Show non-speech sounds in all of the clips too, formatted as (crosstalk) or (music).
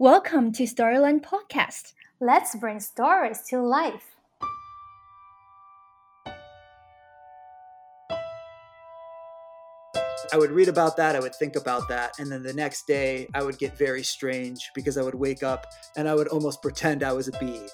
Welcome to Storyland Podcast. Let's bring stories to life. I would read about that, I would think about that, and then the next day I would get very strange because I would wake up and I would almost pretend I was a bee.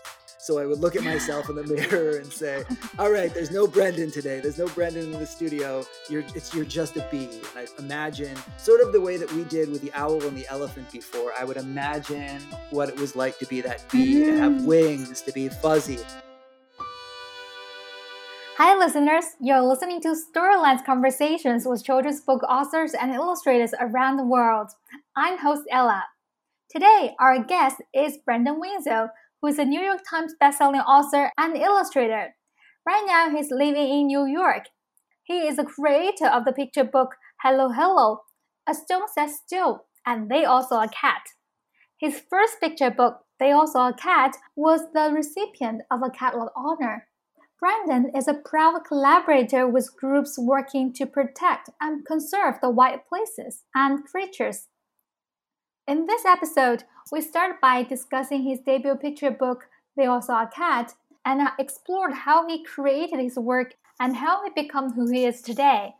So I would look at myself in the mirror and say, (laughs) "All right, there's no Brendan today. There's no Brendan in the studio. You're it's you're just a bee." And I imagine sort of the way that we did with the owl and the elephant before. I would imagine what it was like to be that bee, to have Mm. wings, to be fuzzy. Hi, listeners. You're listening to Storyland's conversations with children's book authors and illustrators around the world. I'm host Ella. Today, our guest is Brendan Wenzel, who is a New York Times bestselling author and illustrator. Right now, he's living in New York. He is the creator of the picture book Hello Hello, A Stone Sat Still, and They All Saw a Cat. His first picture book, They All Saw a Cat, was the recipient of a Caldecott Honor. Brandon is a proud collaborator with groups working to protect and conserve the white places and creatures. In this episode, we start by discussing his debut picture book, They All Saw a Cat, and uh, explored how he created his work and how he became who he is today.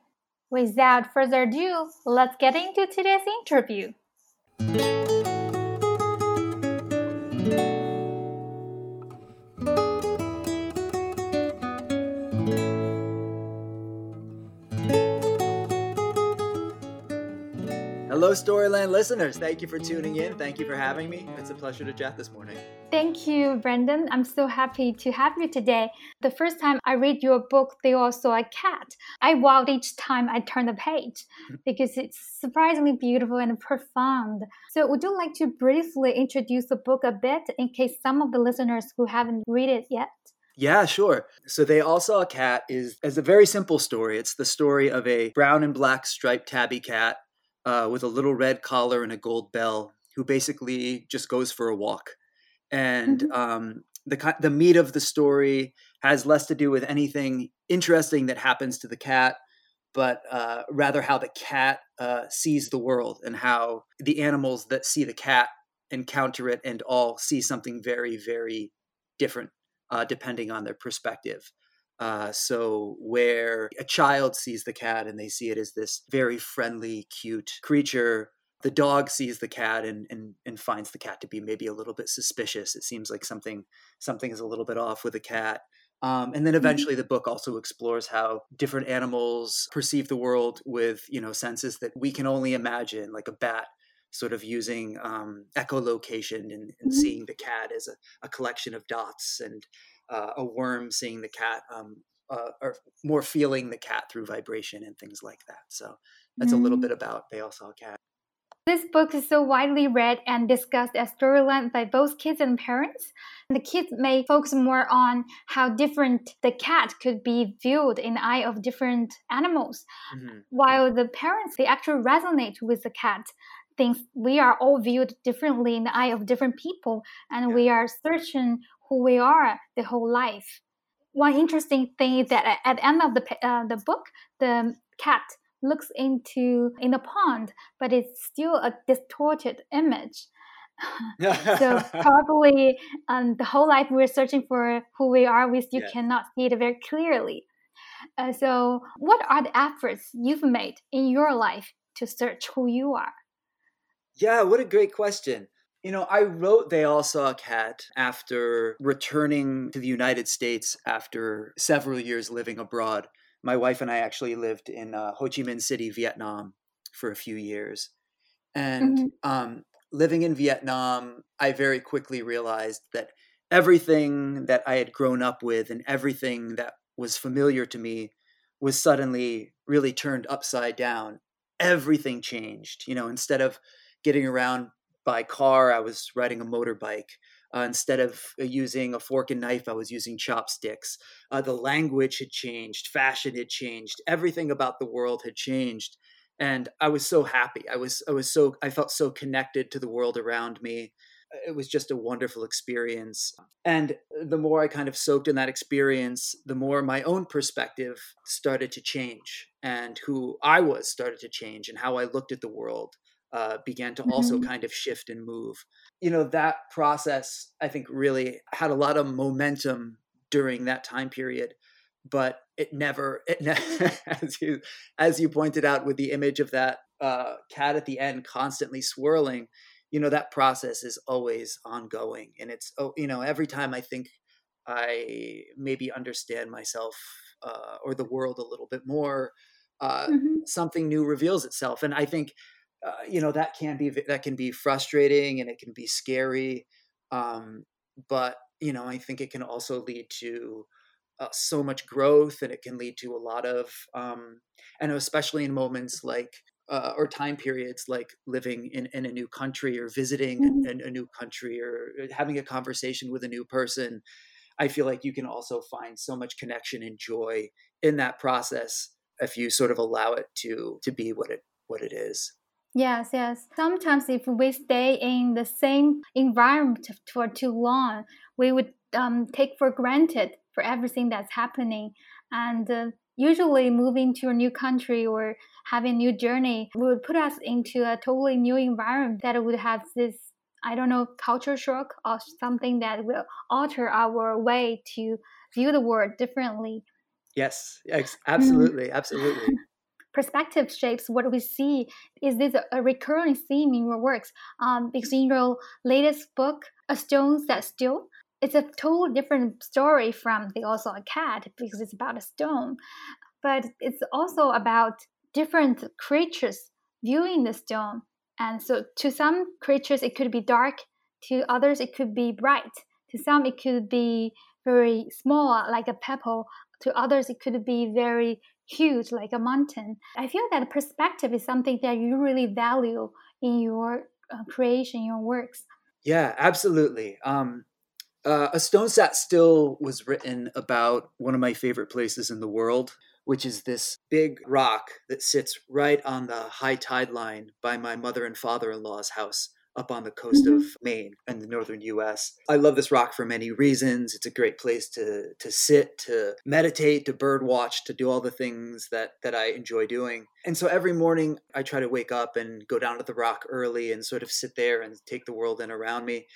Without further ado, let's get into today's interview. Storyland listeners. Thank you for tuning in. Thank you for having me. It's a pleasure to chat this morning. Thank you, Brendan. I'm so happy to have you today. The first time I read your book, They All Saw a Cat, I wowed each time I turned the page hmm. because it's surprisingly beautiful and profound. So, would you like to briefly introduce the book a bit in case some of the listeners who haven't read it yet? Yeah, sure. So they all saw a cat is is a very simple story. It's the story of a brown and black striped tabby cat uh, with a little red collar and a gold bell, who basically just goes for a walk. And Mhm. um, the the meat of the story has less to do with anything interesting that happens to the cat, but uh, rather how the cat uh, sees the world and how the animals that see the cat encounter it and all see something very, very different uh, depending on their perspective. Uh, so, where a child sees the cat and they see it as this very friendly, cute creature, the dog sees the cat and, and, and finds the cat to be maybe a little bit suspicious. It seems like something something is a little bit off with the cat. Um, and then eventually, the book also explores how different animals perceive the world with you know senses that we can only imagine, like a bat sort of using um, echolocation and, and Mhm. seeing the cat as a, a collection of dots and uh, a worm seeing the cat um, uh, or more feeling the cat through vibration and things like that so that's a little Mm. bit about they all saw cat This book is so widely read and discussed as Storyland by both kids and parents. The kids may focus more on how different the cat could be viewed in the eye of different animals, Mhm. while the parents they actually resonate with the cat. Thinks we are all viewed differently in the eye of different people, and Yeah. we are searching who we are the whole life. One interesting thing is that at- the end of the uh, the book, the cat looks into in the pond, but it's still a distorted image. (laughs) so (laughs) probably um, the whole life we're searching for who we are, we still cannot see it very clearly. Uh, so, what are the efforts you've made in your life to search who you are? Yeah, what a great question. You know, I wrote They All Saw a Cat after returning to the United States after several years living abroad. My wife and I actually lived in uh, Ho Chi Minh City, Vietnam for a few years. And Mhm. um, living in Vietnam, I very quickly realized that everything that I had grown up with and everything that was familiar to me was suddenly really turned upside down. Everything changed. You know, instead of getting around by car, I was riding a motorbike. Uh, instead of uh, using a fork and knife, I was using chopsticks. Uh, the language had changed, fashion had changed, everything about the world had changed, and I was so happy. I was, I was so, I felt so connected to the world around me. It was just a wonderful experience. And the more I kind of soaked in that experience, the more my own perspective started to change, and who I was started to change, and how I looked at the world uh, began to also Mhm. kind of shift and move. You know, that process, I think, really had a lot of momentum during that time period, but it never, it ne- (laughs) as you as you pointed out with the image of that uh, cat at the end constantly swirling, you know, that process is always ongoing, and it's oh, you know, every time I think I maybe understand myself uh, or the world a little bit more, uh, Mhm. something new reveals itself, and I think uh, you know that can be that can be frustrating and it can be scary, um, but you know I think it can also lead to uh, so much growth, and it can lead to a lot of um, and especially in moments like. Uh, or time periods like living in, in a new country or visiting Mhm. a, a new country or uh, having a conversation with a new person I feel like you can also find so much connection and joy in that process if you sort of allow it to to be what it what it is. Yes, yes. Sometimes if we stay in the same environment for too long, we would um, take for granted for everything that's happening. And uh, usually moving to a new country or having a new journey would put us into a totally new environment that would have this, I don't know, culture shock or something that will alter our way to view the world differently. Yes, ex- absolutely, absolutely. Perspective shapes what we see. Is this a recurring theme in your works? Um, because in your latest book, A Stone Sat Still, it's a totally different story from They All Saw a Cat because it's about a stone, but it's also about different creatures viewing the stone. And so, to some creatures, it could be dark. To others, it could be bright. To some, it could be very small, like a pebble. To others, it could be very huge, like a mountain. I feel that perspective is something that you really value in your uh, creation, your works. Yeah, absolutely. Um, uh, a stone sat still was written about one of my favorite places in the world, which is this big rock that sits right on the high tide line by my mother and father in law's house up on the coast Mhm. of Maine and the northern US. I love this rock for many reasons. It's a great place to to sit, to meditate, to bird watch, to do all the things that that I enjoy doing. And so every morning I try to wake up and go down to the rock early and sort of sit there and take the world in around me.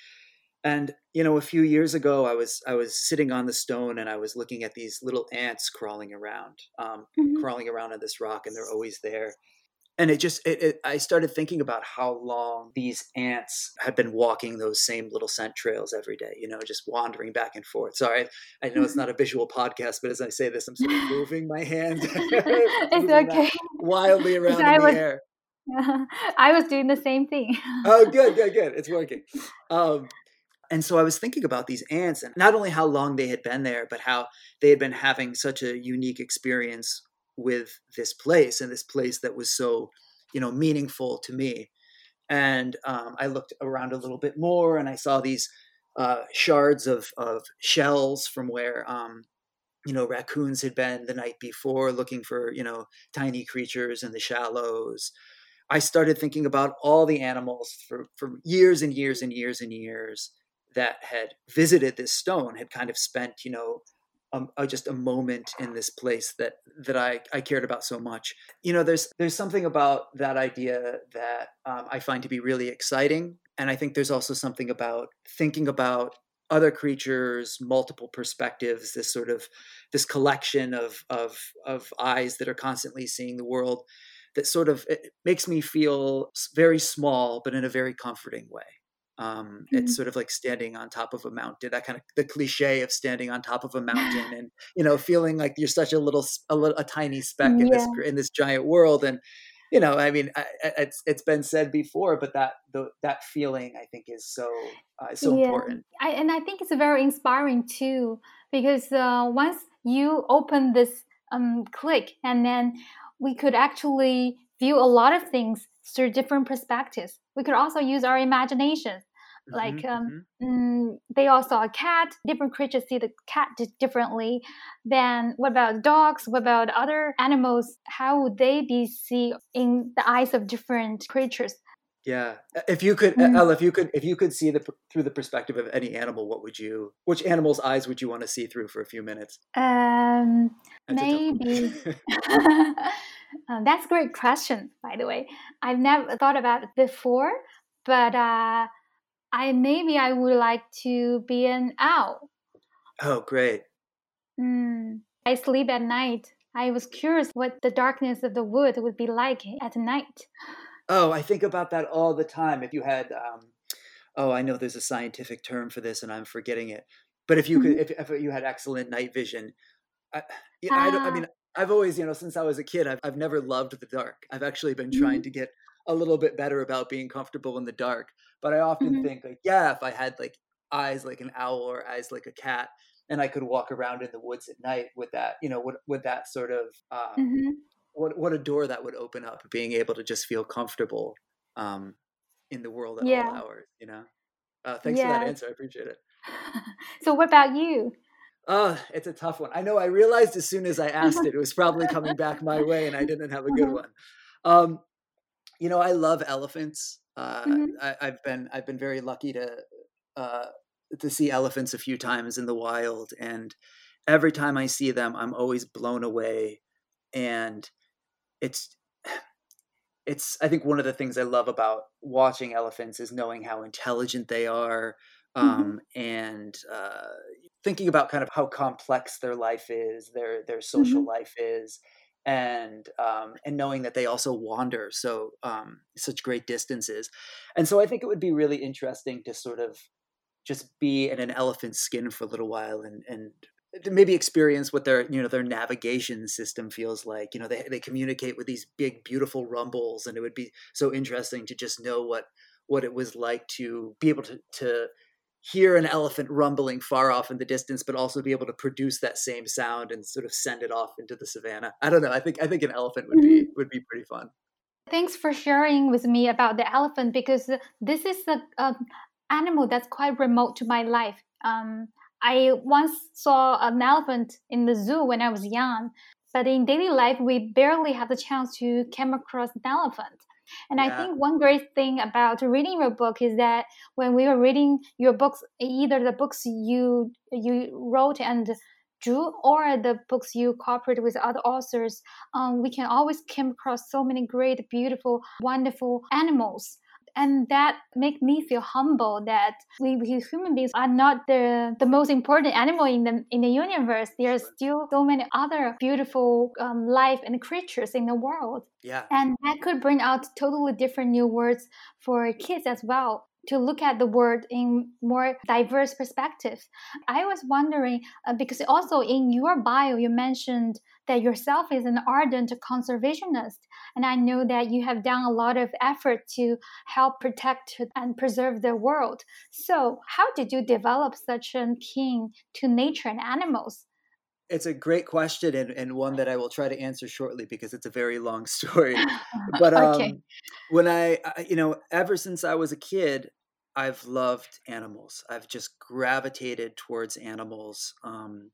And you know, a few years ago, I was I was sitting on the stone and I was looking at these little ants crawling around, um, Mhm. crawling around on this rock, and they're always there. And it just it, it, I started thinking about how long these ants had been walking those same little scent trails every day. You know, just wandering back and forth. Sorry, I know it's not a visual podcast, but as I say this, I'm sort of (laughs) moving my hand, (laughs) it's okay. wildly (laughs) around I in the was- air. I was doing the same thing. oh good good good it's working um and so i was thinking about these ants and not only how long they had been there but how they had been having such a unique experience with this place and this place that was so you know meaningful to me. And um, i looked around a little bit more and i saw these uh, shards of, of shells from where um, you know raccoons had been the night before looking for you know tiny creatures in the shallows. I started thinking about all the animals for, for years and years and years and years that had visited this stone, had kind of spent, you know, um, uh, just a moment in this place that that I, I cared about so much. You know, there's there's something about that idea that um, I find to be really exciting, and I think there's also something about thinking about other creatures, multiple perspectives, this sort of this collection of of of eyes that are constantly seeing the world that sort of it makes me feel very small, but in a very comforting way. Um, Mhm. It's sort of like standing on top of a mountain. That kind of the cliche of standing on top of a (laughs) mountain, and you know, feeling like you're such a little, a, little, a tiny speck in this in this giant world. And you know, I mean, I, I- it's it's been said before, but that the, that feeling, I think, is so uh, so Yeah. important. I, and I think it's very inspiring too because uh, once you open this um, click and then we could actually view a lot of things through different perspectives. We could also use our imagination. Like Mhm, um, mhm. mm, they all saw a cat. Different creatures see the cat di- differently. Then what about dogs? What about other animals? How would they be see in the eyes of different creatures? Yeah. If you could, Mm. Elle, if you could, if you could see the through the perspective of any animal, what would you? Which animal's eyes would you want to see through for a few minutes? Um, That's a tough one. maybe Uh, (laughs) (laughs) that's a great question, by the way. I've never thought about it before, but uh, I maybe I would like to be an owl. Oh, great. Mm, I sleep at night. I was curious what the darkness of the wood would be like at night. Oh, I think about that all the time. If you had, um, oh, I know there's a scientific term for this, and I'm forgetting it. But if you could, mm-hmm. if, if you had excellent night vision, I, yeah, I, I, mean, ah. I've always, you know, since I was a kid, I've, I've never loved the dark. I've actually been trying mm-hmm. to get a little bit better about being comfortable in the dark. But I often mm-hmm. think, like, yeah, if I had like eyes like an owl or eyes like a cat, and I could walk around in the woods at night with that, you know, with, with that sort of, um, mm-hmm. what what a door that would open up, being able to just feel comfortable um, in the world at yeah. all hours, you know. Uh, thanks yeah. for that answer. I appreciate it. (laughs) so, what about you? Oh, it's a tough one. I know. I realized as soon as I asked it, it was probably coming back my way, and I (laughs) didn't have a good uh-huh. one. Um, you know, I love elephants. Uh, mm-hmm. I, have been I've been very lucky to uh, to see elephants a few times in the wild, and every time I see them, I'm always blown away. And it's (sighs) it's I think one of the things I love about watching elephants is knowing how intelligent they are, mm-hmm. um, mm-hmm. and uh, thinking about kind of how complex their life is, their their social mm-hmm. life is, and um, and knowing that they also wander so um, such great distances, and so I think it would be really interesting to sort of just be in an elephant's skin for a little while and and maybe experience what their you know their navigation system feels like. You know they, they communicate with these big beautiful rumbles and it would be so interesting to just know what what it was like to be able to to hear an elephant rumbling far off in the distance but also be able to produce that same sound and sort of send it off into the savannah i don't know i think i think an elephant would be mm-hmm. would be pretty fun thanks for sharing with me about the elephant because this is a, a animal that's quite remote to my life um, I once saw an elephant in the zoo when I was young, but in daily life, we barely have the chance to come across an elephant. And yeah. I think one great thing about reading your book is that when we were reading your books, either the books you you wrote and drew or the books you cooperated with other authors, um, we can always come across so many great, beautiful, wonderful animals and that make me feel humble that we, we, human beings are not the, the most important animal in the in the universe. There's still so many other beautiful um, life and creatures in the world. Yeah. And that could bring out totally different new words for kids as well to look at the world in more diverse perspectives. I was wondering uh, because also in your bio you mentioned that yourself is an ardent conservationist and I know that you have done a lot of effort to help protect and preserve the world. So, how did you develop such a keen to nature and animals? It's a great question and, and one that I will try to answer shortly because it's a very long (laughs) story. (laughs) But um, okay. when I, you know, ever since I was a kid, I've loved animals. I've just gravitated towards animals. Um,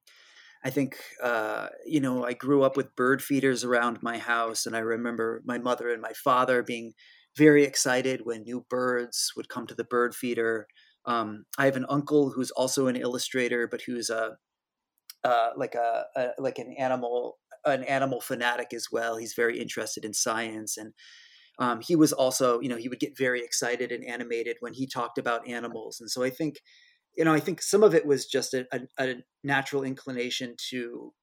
I think, uh, you know, I grew up with bird feeders around my house, and I remember my mother and my father being very excited when new birds would come to the bird feeder. Um, I have an uncle who's also an illustrator, but who's a uh, like a, a, like an animal an animal fanatic as well. He's very interested in science, and um, he was also you know he would get very excited and animated when he talked about animals. And so I think you know I think some of it was just a, a, a natural inclination to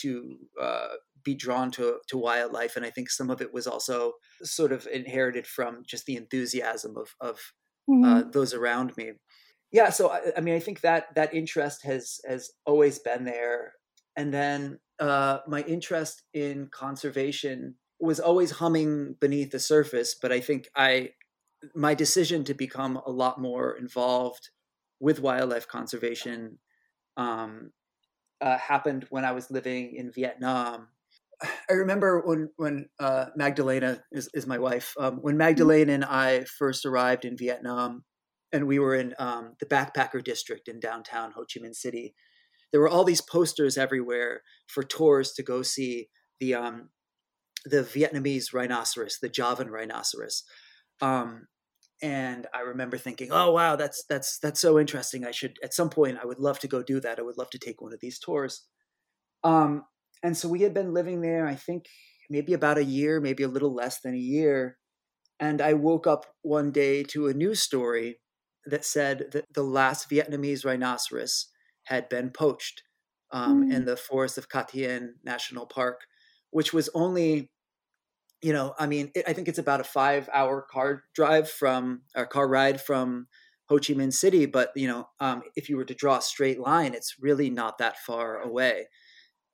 to uh, be drawn to to wildlife, and I think some of it was also sort of inherited from just the enthusiasm of of uh, mm-hmm. uh, those around me yeah so I, I, mean i think that that interest has has always been there and then uh, my interest in conservation was always humming beneath the surface but i think i my decision to become a lot more involved with wildlife conservation um, uh, happened when i was living in vietnam I remember when when uh, Magdalena is, is my wife. Um, when mm-hmm. Magdalena and I first arrived in Vietnam, and we were in um, the backpacker district in downtown Ho Chi Minh City. There were all these posters everywhere for tours to go see the um, the Vietnamese rhinoceros, the Javan rhinoceros. Um, and I remember thinking, "Oh wow, that's that's that's so interesting. I should at some point I would love to go do that. I would love to take one of these tours." Um, and so we had been living there, I think maybe about a year, maybe a little less than a year. And I woke up one day to a news story that said that the last Vietnamese rhinoceros had been poached um, mm. in the forest of Cat Tien National Park, which was only, you know, I mean, it, I think it's about a five hour car drive from, a car ride from Ho Chi Minh City. But, you know, um, if you were to draw a straight line, it's really not that far away.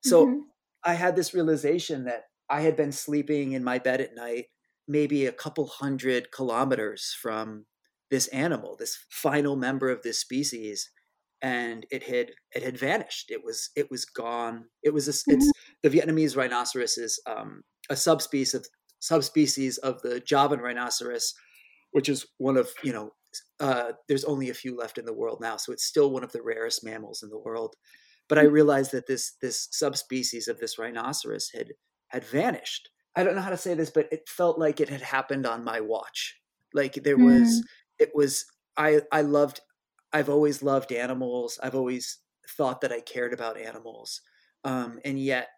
So mm-hmm. I had this realization that I had been sleeping in my bed at night, maybe a couple hundred kilometers from this animal, this final member of this species and it had it had vanished. It was it was gone. It was a, mm-hmm. it's the Vietnamese rhinoceros is um, a subspecies of subspecies of the Javan rhinoceros, which is one of you know uh, there's only a few left in the world now, so it's still one of the rarest mammals in the world. But I mm-hmm. realized that this this subspecies of this rhinoceros had had vanished. I don't know how to say this, but it felt like it had happened on my watch. Like there was, mm. It was. I I loved I've always loved animals. I've always thought that I cared about animals. Um, and yet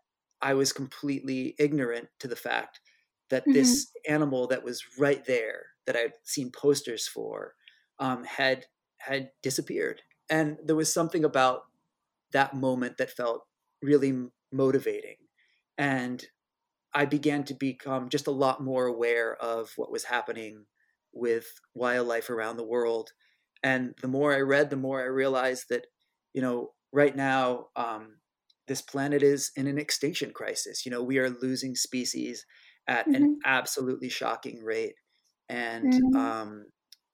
I was completely ignorant to the fact that mm-hmm. this animal that was right there that I'd seen posters for um, had had disappeared. And there was something about that moment that felt really motivating. And I began to become just a lot more aware of what was happening with wildlife around the world and the more I read, the more I realized that, you know, right now, um, this planet is in an extinction crisis. You know, we are losing species at mm-hmm. an absolutely shocking rate. And mm-hmm. um,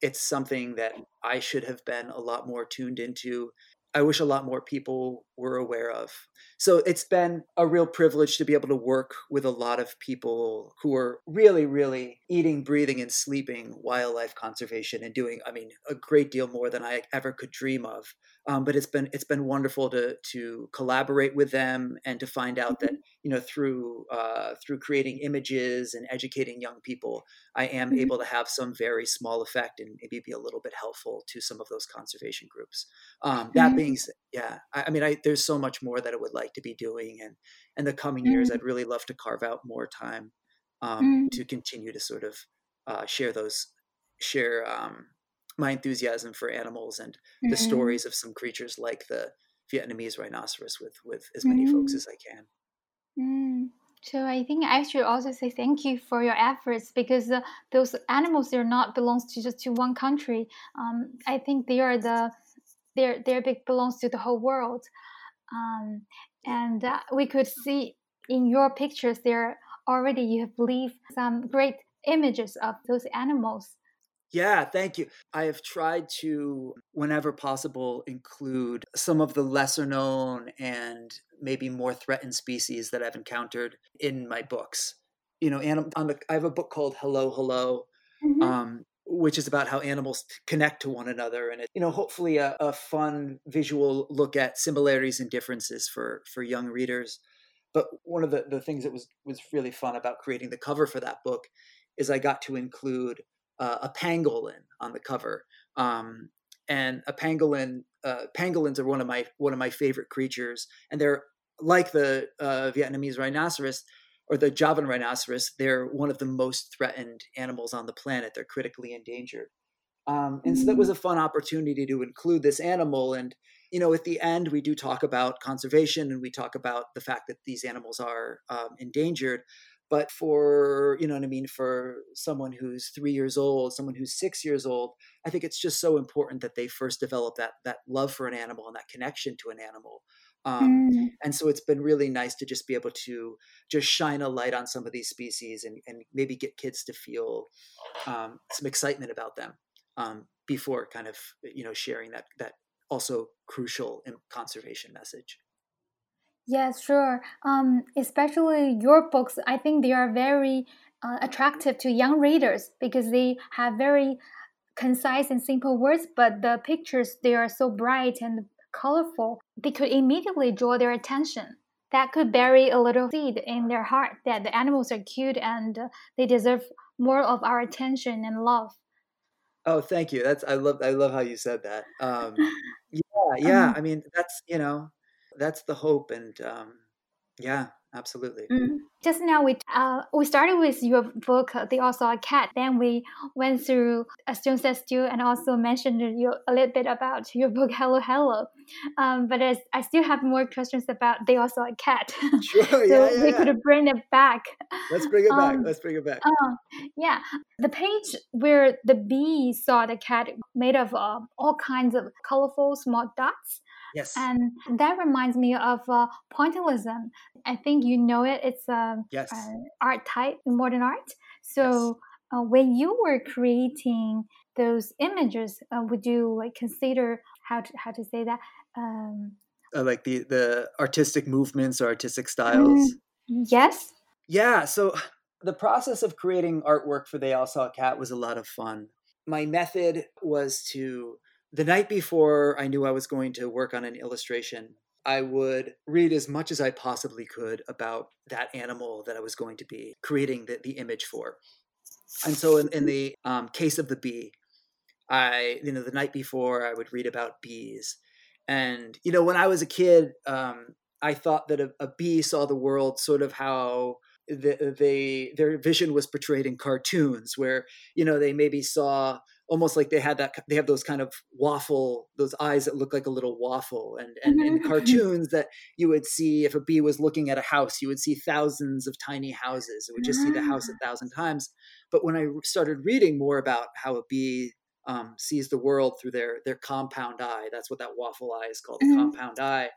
it's something that I should have been a lot more tuned into I wish a lot more people were aware of. So it's been a real privilege to be able to work with a lot of people who are really, really eating, breathing, and sleeping wildlife conservation and doing, I mean, a great deal more than I ever could dream of. Um, but it's been it's been wonderful to to collaborate with them and to find out that mm-hmm. you know through uh, through creating images and educating young people, I am mm-hmm. able to have some very small effect and maybe be a little bit helpful to some of those conservation groups. Um, that mm-hmm. being said, yeah, I, I mean, I, there's so much more that I would like to be doing, and in the coming years. I'd really love to carve out more time um, to continue to sort of uh, share those share um, my enthusiasm for animals and mm-hmm. the stories of some creatures like the Vietnamese rhinoceros with with as many mm-hmm. folks as I can. Mm. So I think I should also say thank you for your efforts because uh, those animals are not belongs to just to one country. Um, I think they are the their their big belongs to the whole world, um, and uh, we could see in your pictures there already you have leave some great images of those animals yeah, thank you. I have tried to, whenever possible, include some of the lesser known and maybe more threatened species that I've encountered in my books. You know, anim- on the, I have a book called Hello, Hello, mm-hmm. um, which is about how animals connect to one another, and it, you know, hopefully a, a fun visual look at similarities and differences for for young readers. But one of the, the things that was was really fun about creating the cover for that book is I got to include uh, a pangolin on the cover. Um, and a pangolin, uh, pangolins are one of my one of my favorite creatures, and they're like the uh, Vietnamese rhinoceros or the Javan rhinoceros. They're one of the most threatened animals on the planet. They're critically endangered. Um, and so that was mm. a fun opportunity to include this animal. And you know, at the end, we do talk about conservation and we talk about the fact that these animals are um, endangered but for you know what i mean for someone who's three years old someone who's six years old i think it's just so important that they first develop that that love for an animal and that connection to an animal um, mm. and so it's been really nice to just be able to just shine a light on some of these species and, and maybe get kids to feel um, some excitement about them um, before kind of you know sharing that that also crucial conservation message Yes, sure. Um, especially your books, I think they are very uh, attractive to young readers because they have very concise and simple words, but the pictures they are so bright and colorful, they could immediately draw their attention. That could bury a little seed in their heart that the animals are cute and uh, they deserve more of our attention and love. Oh, thank you. That's I love I love how you said that. Um, (laughs) yeah, yeah. Um, I mean, that's you know, that's the hope and um, yeah absolutely mm. just now we uh, we started with your book, uh, They All Saw a Cat. Then we went through A Stone Sat Still and also mentioned you a little bit about your book, Hello Hello. Um, but as, I still have more questions about They All Saw a Cat. (laughs) Sure, (laughs) so yeah, yeah, we yeah. could bring it back. Let's bring it back. Um, Let's bring it back. Uh, yeah, the page where the bee saw the cat made of uh, all kinds of colorful small dots. Yes. And that reminds me of uh, pointillism. I think you know it. It's a yes. uh, art type in modern art. So uh, when you were creating those images, uh, would you like consider how to, how to say that? Um, Uh, like the the artistic movements or artistic styles. yes. Yeah, so the process of creating artwork for They All Saw a Cat was a lot of fun. My method was to, the night before I knew I was going to work on an illustration, I would read as much as I possibly could about that animal that I was going to be creating the, the image for. And so in, in the um, case of the bee, I, you know, the night before I would read about bees. And, you know, when I was a kid, um, I thought that a, a bee saw the world sort of how the, they their vision was portrayed in cartoons, where you know they maybe saw almost like they had that they have those kind of waffle those eyes that look like a little waffle. And and in cartoons that you would see if a bee was looking at a house you would see thousands of tiny houses. It would just see the house a thousand times. But when i started reading more about how a bee um, sees the world through their their compound eye that's what that waffle eye is called the Mhm. compound eye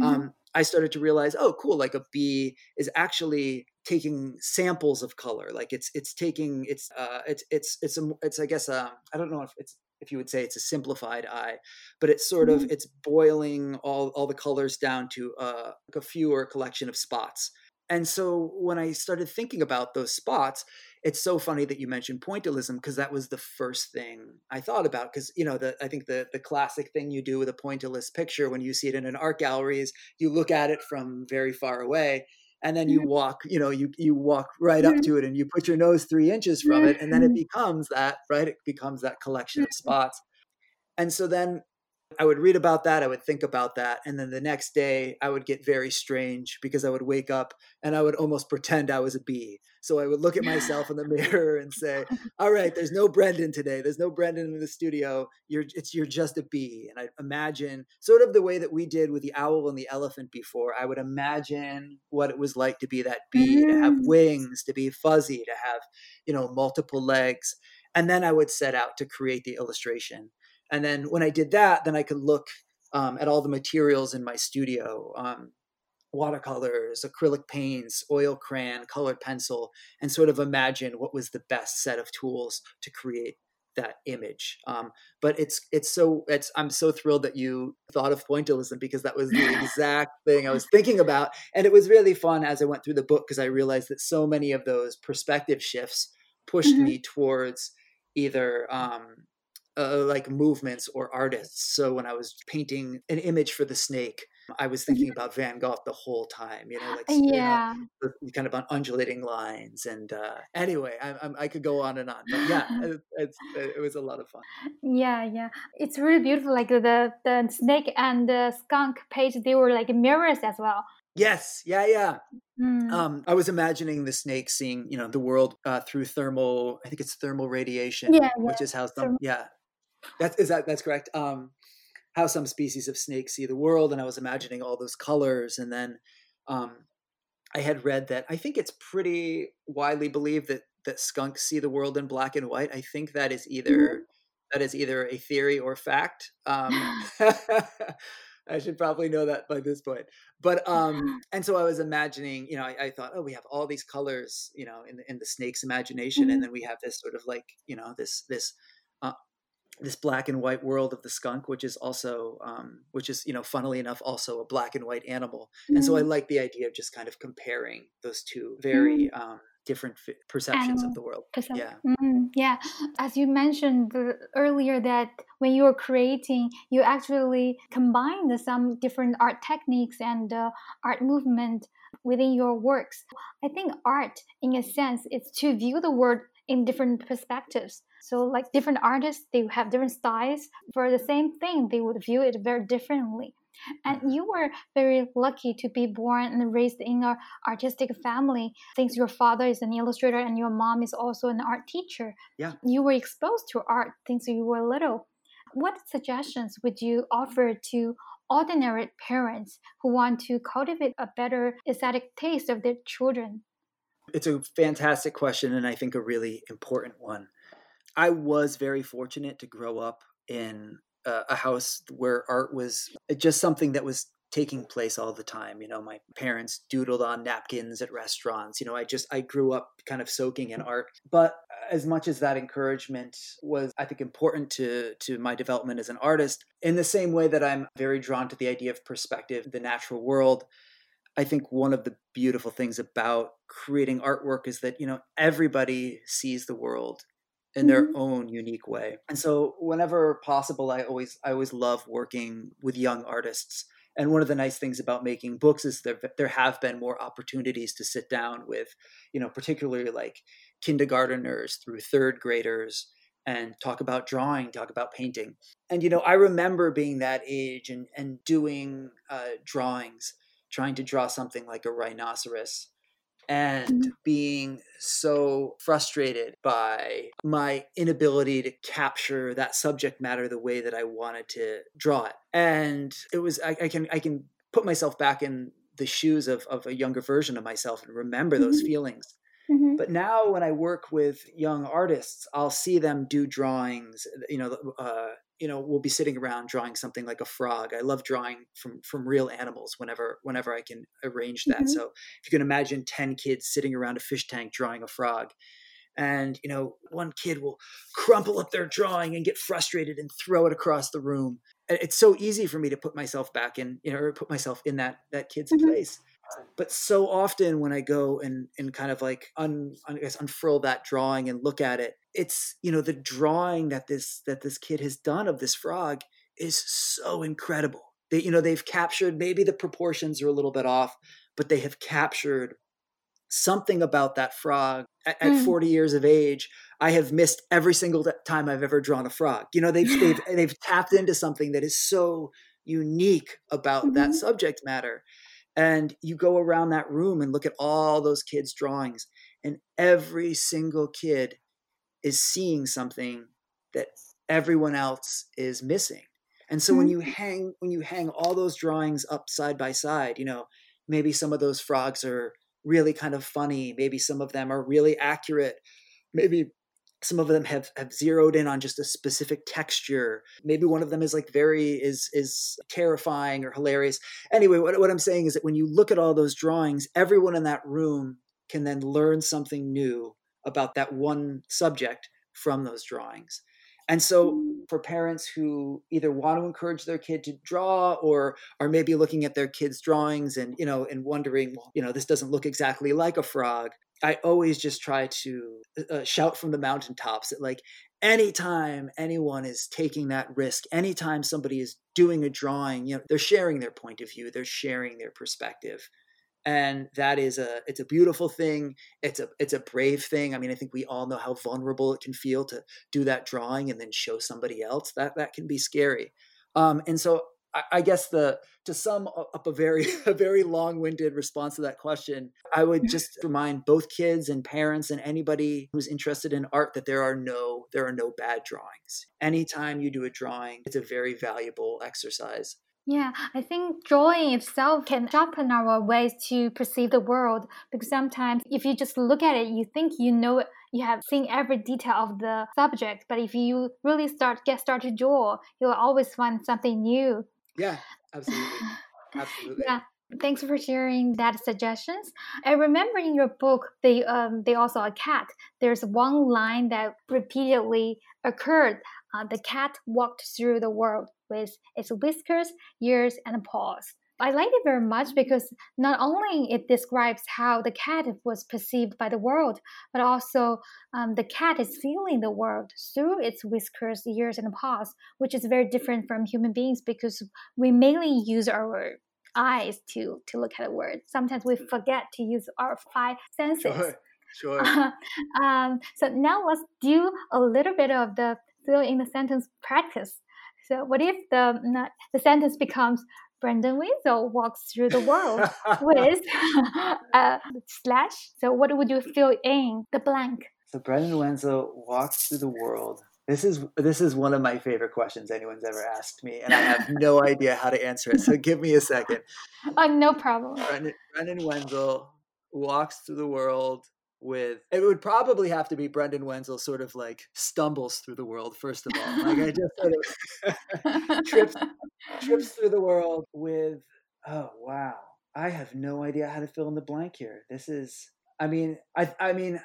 um, I started to realize, oh, cool! Like a bee is actually taking samples of color. Like it's it's taking it's uh, it's it's it's a, it's I guess um, I don't know if it's if you would say it's a simplified eye, but it's sort of it's boiling all all the colors down to uh, like a fewer collection of spots. And so when I started thinking about those spots, it's so funny that you mentioned pointillism because that was the first thing I thought about. Because you know, the I think the the classic thing you do with a pointillist picture when you see it in an art gallery is you look at it from very far away, and then you Mhm. walk, you know, you you walk right up Mhm. to it, and you put your nose three inches from it, and then it Mhm. becomes that right. It becomes that collection of spots. And so then I would read about that, I would think about that, and then the next day I would get very strange because I would wake up and I would almost pretend I was a bee. So I would look at (laughs) myself in the mirror and say, "All right, there's no Brendan today. There's no Brendan in the studio. You're it's you're just a bee." And I imagine sort of the way that we did with the owl and the elephant before. I would imagine what it was like to be that bee, to have Mm. wings, to be fuzzy, to have, you know, multiple legs. And then I would set out to create the illustration. And then when I did that, then I could look um, at all the materials in my studio um, watercolors, acrylic paints, oil crayon, colored pencil, and sort of imagine what was the best set of tools to create that image. Um, but it's it's so it's I'm so thrilled that you thought of pointillism because that was the (laughs) exact thing I was thinking about, and it was really fun as I went through the book because I realized that so many of those perspective shifts pushed Mhm. me towards either um, uh, like movements or artists. So when I was painting an image for the snake, I was thinking about Van Gogh the whole time. You know, like Yeah. the- kind of on undulating lines. And uh, anyway, I, I, I could go on and on. But yeah, (laughs) it, it's, it was a lot of fun. Yeah, yeah. It's really beautiful. Like the the snake and the skunk page, they were like mirrors as well. Yes, yeah, yeah. Mm. Um, I was imagining the snake seeing, you know, the world uh, through thermal. I think it's thermal radiation, Yeah, which is how some. Yeah, that's is that that's correct. Um, how some species of snakes see the world, and I was imagining all those colors, and then um, I had read that I think it's pretty widely believed that that skunks see the world in black and white. I think that is either that is either a theory or fact. Um, (gasps) (laughs) I should probably know that by this point. But um, and so I was imagining, you know, I, I thought, oh, we have all these colors, you know, in the, in the snake's imagination, and then we have this sort of like, you know, this this uh, this black and white world of the skunk, which is also, um, which is, you know, funnily enough, also a black and white animal. And so I Mm. like the idea of just kind of comparing those two very um, different f- perceptions Animal of the world. Percep- Yeah. Mm, yeah. As you mentioned earlier, that when you were creating, you actually combined some different art techniques and uh, art movement within your works. I think art, in a sense, is to view the world in different perspectives. So, like different artists, they have different styles. For the same thing, they would view it very differently. And mm-hmm. you were very lucky to be born and raised in an artistic family. Since your father is an illustrator and your mom is also an art teacher, yeah, you were exposed to art since you were little. What suggestions would you offer to ordinary parents who want to cultivate a better aesthetic taste of their children? It's a fantastic question, and I think a really important one. I was very fortunate to grow up in a house where art was uh, just something that was taking place all the time you know my parents doodled on napkins at restaurants you know i just i grew up kind of soaking in art but as much as that encouragement was i think important to to my development as an artist in the same way that i'm very drawn to the idea of perspective the natural world i think one of the beautiful things about creating artwork is that you know everybody sees the world in their mm-hmm. own unique way. And so whenever possible I always I always love working with young artists. And one of the nice things about making books is there there have been more opportunities to sit down with, you know, particularly like kindergarteners through third graders and talk about drawing, talk about painting. And you know, I remember being that age and and doing uh, drawings, trying to draw something like a rhinoceros and mm-hmm. being so frustrated by my inability to capture that subject matter the way that I wanted to draw it. And it was I, I can I can put myself back in the shoes of, of a younger version of myself and remember those mm-hmm. feelings. Mm-hmm. But now, when I work with young artists, I'll see them do drawings. You know, uh, you know we'll be sitting around drawing something like a frog i love drawing from from real animals whenever whenever i can arrange that mm-hmm. so if you can imagine 10 kids sitting around a fish tank drawing a frog and you know one kid will crumple up their drawing and get frustrated and throw it across the room it's so easy for me to put myself back in you know or put myself in that that kid's mm-hmm. place but so often when i go and and kind of like un, I guess unfurl that drawing and look at it it's you know the drawing that this that this kid has done of this frog is so incredible. They you know they've captured maybe the proportions are a little bit off but they have captured something about that frog. At, at mm. 40 years of age i have missed every single time i've ever drawn a frog. You know they've they've, they've tapped into something that is so unique about mm-hmm. that subject matter and you go around that room and look at all those kids drawings and every single kid is seeing something that everyone else is missing. And so when you mm-hmm. hang when you hang all those drawings up side by side, you know, maybe some of those frogs are really kind of funny, maybe some of them are really accurate, maybe some of them have, have zeroed in on just a specific texture maybe one of them is like very is is terrifying or hilarious anyway what, what i'm saying is that when you look at all those drawings everyone in that room can then learn something new about that one subject from those drawings. And so, for parents who either want to encourage their kid to draw or are maybe looking at their kids' drawings and, you know, and wondering, well, you know, this doesn't look exactly like a frog, I always just try to uh, uh shout from the mountaintops that, like, anytime anyone is taking that risk, anytime somebody is doing a drawing, you know, they're sharing their point of view, they're sharing their perspective. And that is a it's a beautiful thing it's a it's a brave thing. I mean i think we all know how vulnerable it can feel to do that drawing and then show somebody else. That that can be scary. Um, and so I, guess the to sum up a very (laughs) a very long-winded response to that question i would (laughs) just remind both kids and parents and anybody who's interested in art that there are no there are no bad drawings anytime you do a drawing it's a very valuable exercise yeah, I think drawing itself can sharpen our ways to perceive the world because sometimes if you just look at it, you think you know it, you have seen every detail of the subject, but if you really start get started to draw, you'll always find something new. Yeah, absolutely. (sighs) Absolutely. yeah. Thanks for sharing that suggestions. I remember in your book, they um, they all saw a cat. There's one line that repeatedly occurred. Uh, the cat walked through the world with its whiskers, ears, and paws. I like it very much because not only it describes how the cat was perceived by the world, but also um, the cat is feeling the world through its whiskers, ears, and paws, which is very different from human beings because we mainly use our eyes to to look at a word. Sometimes we forget to use our five senses. Sure. (laughs) Sure. (laughs) um, so now let's do a little bit of the fill in the sentence practice. So what if the the sentence becomes Brendan Wenzel walks through the world (laughs) with a (laughs) uh, slash. So what would you fill in the blank? So Brendan Wenzel walks through the world. This is this is one of my favorite questions anyone's ever asked me, and I have no (laughs) idea how to answer it. So give me a second. Oh, no problem. Brendan, Brendan Wenzel walks through the world with it would probably have to be Brendan Wenzel sort of like stumbles through the world first of all. Like I just sort of (laughs) trips trips through the world with oh wow. I have no idea how to fill in the blank here. This is I mean I I mean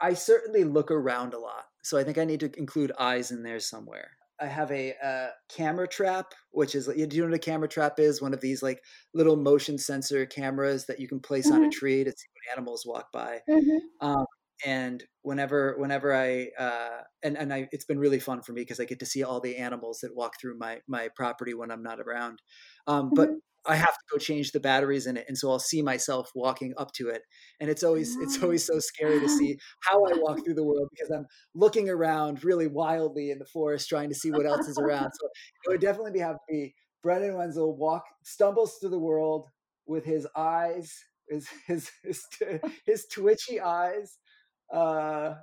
I certainly look around a lot. So I think I need to include eyes in there somewhere. I have a uh, camera trap, which is do you know what a camera trap is? One of these like little motion sensor cameras that you can place mm-hmm. on a mm-hmm. tree to see when animals walk by. Mm-hmm. Um, and whenever whenever I uh, and and I, it's been really fun for me because I get to see all the animals that walk through my my property when I'm not around. Um, mm-hmm. But I have to go change the batteries in it, and so I'll see myself walking up to it, and it's always it's always so scary to (laughs) see how I walk through the world because I'm looking around really wildly in the forest trying to see what else is around. So it would definitely be have to be Brendan Wenzel walk stumbles through the world with his eyes, his his his, his twitchy eyes. Uh,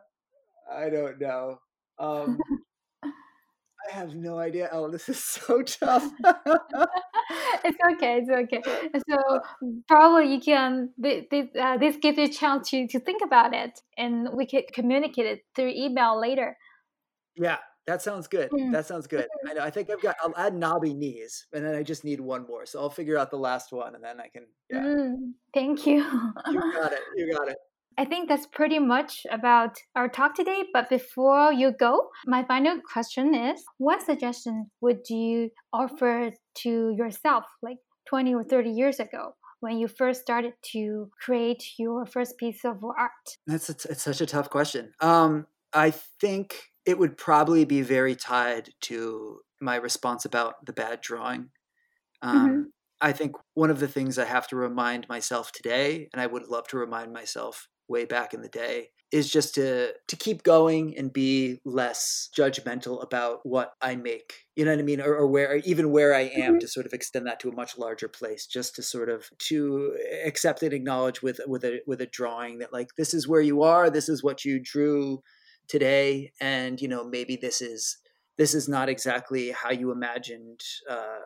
I don't know. Um, I have no idea. Oh, this is so (laughs) tough. it's okay. It's okay. (laughs) So probably you can. This, uh, this gives you a chance to to think about it, and we could communicate it through email later. Yeah, that sounds good. Mm. That sounds good. Mm-hmm. I know. I think I've got. I'll add knobby knees, and then I just need one more. So I'll figure out the last one, and then I can. Yeah. Mm, thank you. you got it. (laughs) You got it. I think that's pretty much about our talk today. But before you go, my final question is what suggestion would you offer to yourself like 20 or 30 years ago? When you first started to create your first piece of art, that's a, it's such a tough question. Um, I think it would probably be very tied to my response about the bad drawing. Um, mm-hmm. I think one of the things I have to remind myself today, and I would love to remind myself way back in the day is just to to keep going and be less judgmental about what I make. You know what I mean? Or, or where or even where I am mm-hmm. to sort of extend that to a much larger place, just to sort of to accept and acknowledge with with a with a drawing that like this is where you are, this is what you drew today, and you know maybe this is this is not exactly how you imagined uh,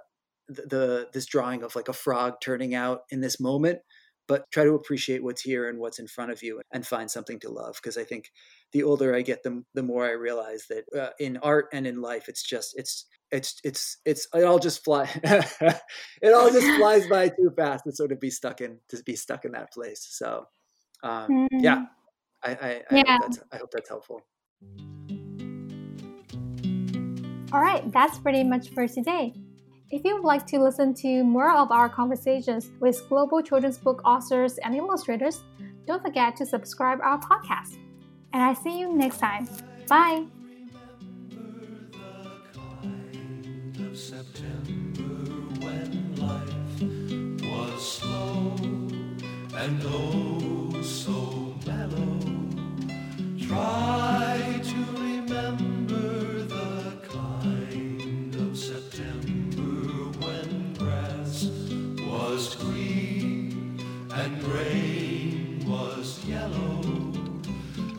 the, the this drawing of like a frog turning out in this moment but try to appreciate what's here and what's in front of you and find something to love because i think the older i get the, the more i realize that uh, in art and in life it's just it's it's it's it's it all just fly (laughs) it all just flies (laughs) by too fast to sort of be stuck in to be stuck in that place so um, mm. yeah i i, I, yeah. Hope that's, I hope that's helpful all right that's pretty much for today if you would like to listen to more of our conversations with global children's book authors and illustrators, don't forget to subscribe our podcast. And I see you next time. Bye. and oh so mellow. Try to rain was yellow.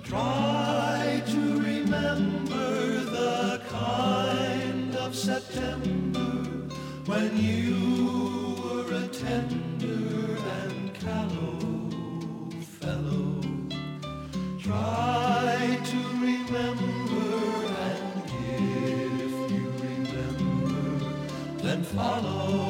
Try to remember the kind of September when you were a tender and callow fellow. Try to remember, and if you remember, then follow.